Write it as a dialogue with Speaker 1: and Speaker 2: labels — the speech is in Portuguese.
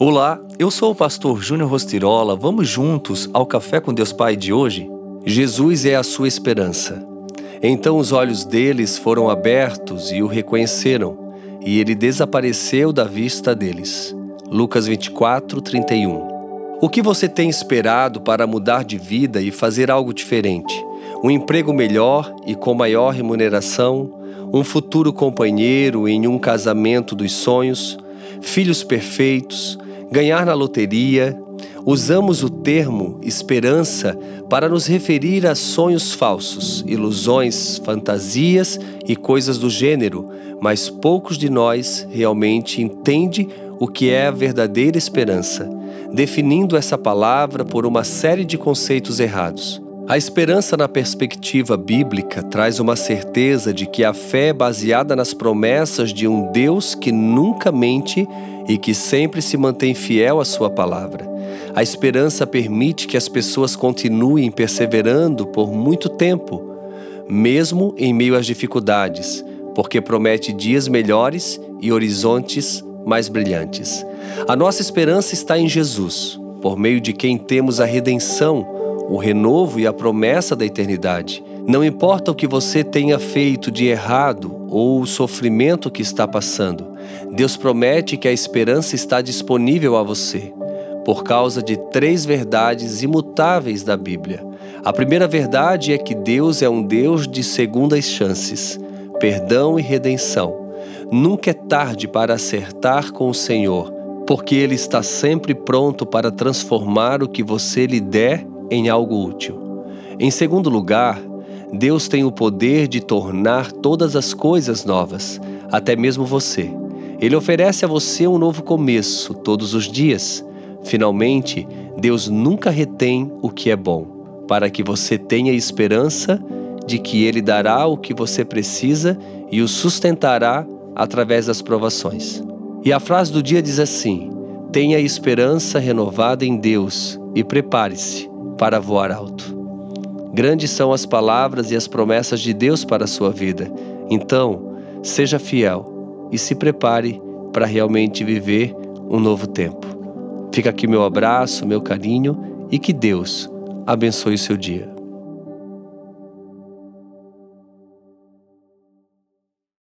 Speaker 1: Olá, eu sou o pastor Júnior Rostirola. Vamos juntos ao Café com Deus Pai de hoje? Jesus é a sua esperança. Então os olhos deles foram abertos e o reconheceram, e ele desapareceu da vista deles. Lucas 24, 31. O que você tem esperado para mudar de vida e fazer algo diferente? Um emprego melhor e com maior remuneração? Um futuro companheiro em um casamento dos sonhos? Filhos perfeitos? Ganhar na loteria, usamos o termo esperança para nos referir a sonhos falsos, ilusões, fantasias e coisas do gênero, mas poucos de nós realmente entendem o que é a verdadeira esperança, definindo essa palavra por uma série de conceitos errados. A esperança na perspectiva bíblica traz uma certeza de que a fé é baseada nas promessas de um Deus que nunca mente e que sempre se mantém fiel à sua palavra. A esperança permite que as pessoas continuem perseverando por muito tempo, mesmo em meio às dificuldades, porque promete dias melhores e horizontes mais brilhantes. A nossa esperança está em Jesus, por meio de quem temos a redenção o renovo e a promessa da eternidade. Não importa o que você tenha feito de errado ou o sofrimento que está passando, Deus promete que a esperança está disponível a você, por causa de três verdades imutáveis da Bíblia. A primeira verdade é que Deus é um Deus de segundas chances, perdão e redenção. Nunca é tarde para acertar com o Senhor, porque Ele está sempre pronto para transformar o que você lhe der em algo útil. Em segundo lugar, Deus tem o poder de tornar todas as coisas novas, até mesmo você. Ele oferece a você um novo começo todos os dias. Finalmente, Deus nunca retém o que é bom, para que você tenha esperança de que Ele dará o que você precisa e o sustentará através das provações. E a frase do dia diz assim: Tenha esperança renovada em Deus e prepare-se para voar alto. Grandes são as palavras e as promessas de Deus para a sua vida. Então, seja fiel e se prepare para realmente viver um novo tempo. Fica aqui meu abraço, meu carinho e que Deus abençoe o seu dia.